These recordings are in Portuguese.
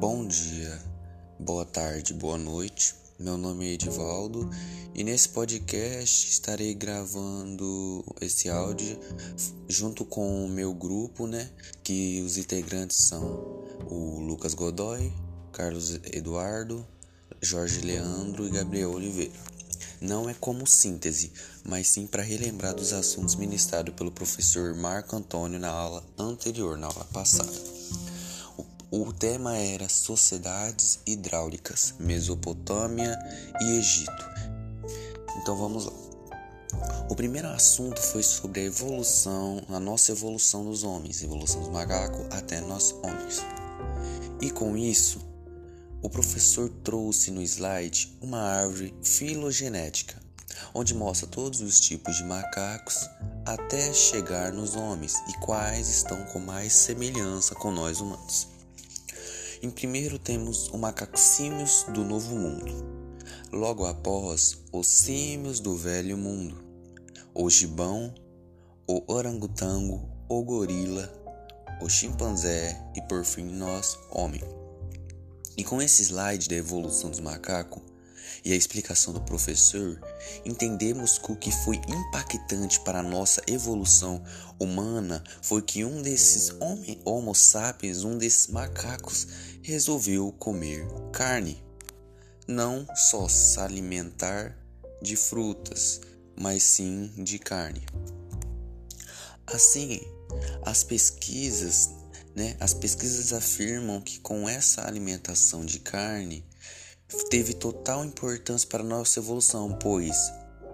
Bom dia, boa tarde, boa noite. Meu nome é Edivaldo e nesse podcast estarei gravando esse áudio junto com o meu grupo, né? Que os integrantes são o Lucas Godoy, Carlos Eduardo, Jorge Leandro e Gabriel Oliveira. Não é como síntese, mas sim para relembrar dos assuntos ministrados pelo professor Marco Antônio na aula anterior, na aula passada. O tema era Sociedades Hidráulicas, Mesopotâmia e Egito. Então vamos lá. O primeiro assunto foi sobre a evolução, a nossa evolução dos homens, evolução dos macacos até nós homens. E com isso, o professor trouxe no slide uma árvore filogenética, onde mostra todos os tipos de macacos até chegar nos homens e quais estão com mais semelhança com nós humanos. Em primeiro temos o macaco símios do Novo Mundo. Logo após, os símios do Velho Mundo. O gibão, o orangotango, o gorila, o chimpanzé e por fim nós, homem. E com esse slide da evolução dos macacos, e a explicação do professor, entendemos que o que foi impactante para a nossa evolução humana foi que um desses Homo sapiens, um desses macacos, resolveu comer carne. Não só se alimentar de frutas, mas sim de carne. Assim, as pesquisas, né, as pesquisas afirmam que com essa alimentação de carne, teve total importância para nossa evolução, pois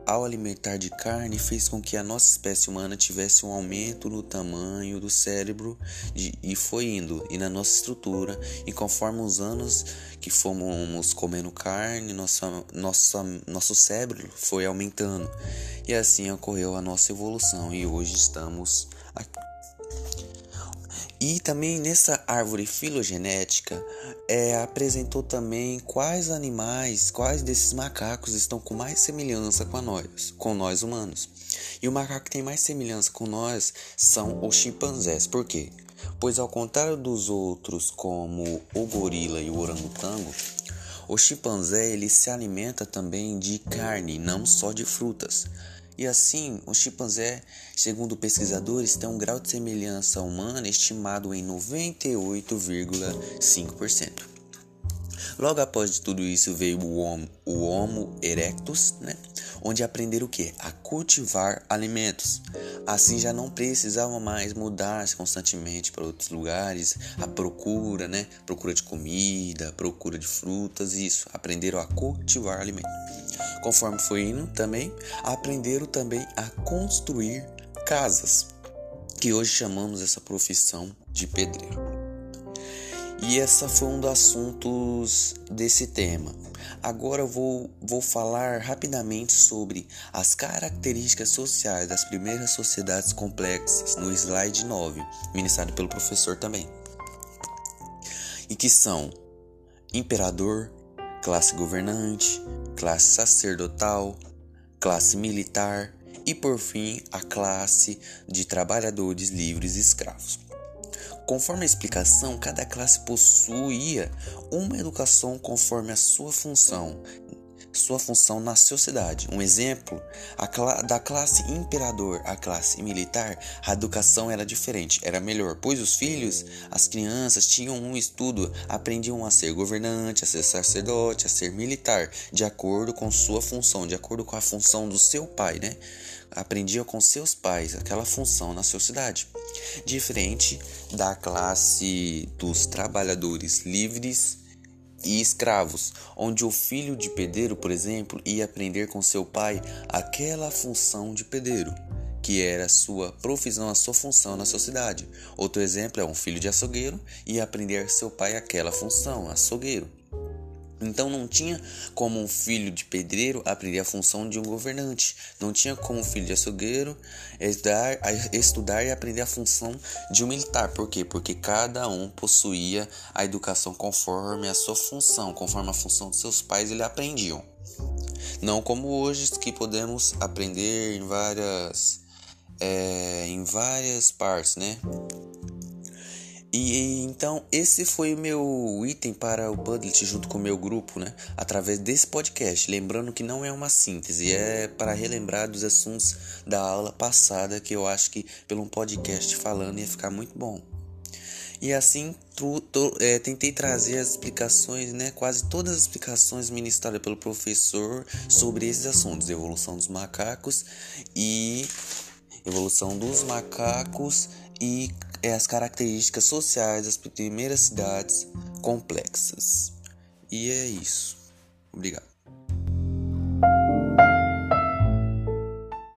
ao alimentar de carne fez com que a nossa espécie humana tivesse um aumento no tamanho do cérebro de, e foi indo e na nossa estrutura e conforme os anos que fomos comendo carne nossa, nossa, nosso cérebro foi aumentando e assim ocorreu a nossa evolução e hoje estamos aqui. E também nessa árvore filogenética é, apresentou também quais animais, quais desses macacos estão com mais semelhança com nós, com nós humanos. E o macaco que tem mais semelhança com nós são os chimpanzés. Por quê? Pois ao contrário dos outros, como o gorila e o orangotango, o chimpanzé ele se alimenta também de carne, não só de frutas. E assim, o chimpanzé, segundo pesquisadores, tem um grau de semelhança humana estimado em 98,5%. Logo após tudo isso veio o Homo, o Homo erectus, né? Onde aprenderam o que? A cultivar alimentos. Assim já não precisavam mais mudar-se constantemente para outros lugares, a procura, né? Procura de comida, procura de frutas, isso. Aprenderam a cultivar alimentos. Conforme foi indo também, aprenderam também a construir casas, que hoje chamamos essa profissão de pedreiro. E essa foi um dos assuntos desse tema. Agora eu vou, vou falar rapidamente sobre as características sociais das primeiras sociedades complexas no slide 9, ministrado pelo professor também. E que são imperador, classe governante, classe sacerdotal, classe militar e por fim a classe de trabalhadores livres e escravos. Conforme a explicação, cada classe possuía uma educação conforme a sua função, sua função na sociedade. Um exemplo, cla da classe imperador à classe militar, a educação era diferente, era melhor, pois os filhos, as crianças tinham um estudo, aprendiam a ser governante, a ser sacerdote, a ser militar, de acordo com sua função, de acordo com a função do seu pai, né? Aprendia com seus pais aquela função na sociedade diferente da classe dos trabalhadores livres e escravos, onde o filho de pedreiro, por exemplo, ia aprender com seu pai aquela função de pedreiro, que era sua profissão, a sua função na sociedade. Outro exemplo é um filho de açougueiro e aprender seu pai aquela função, açougueiro. Então não tinha como um filho de pedreiro aprender a função de um governante. Não tinha como um filho de açougueiro estudar, estudar e aprender a função de um militar. Por quê? Porque cada um possuía a educação conforme a sua função, conforme a função de seus pais ele aprendiam. Não como hoje que podemos aprender em várias é, em várias partes, né? E então esse foi o meu item para o Padlet junto com o meu grupo, né? Através desse podcast. Lembrando que não é uma síntese, é para relembrar dos assuntos da aula passada que eu acho que pelo um podcast falando ia ficar muito bom. E assim tu, tu, é, tentei trazer as explicações, né, quase todas as explicações ministradas pelo professor sobre esses assuntos, evolução dos macacos e evolução dos macacos e é, as características sociais das primeiras cidades complexas. E é isso. Obrigado.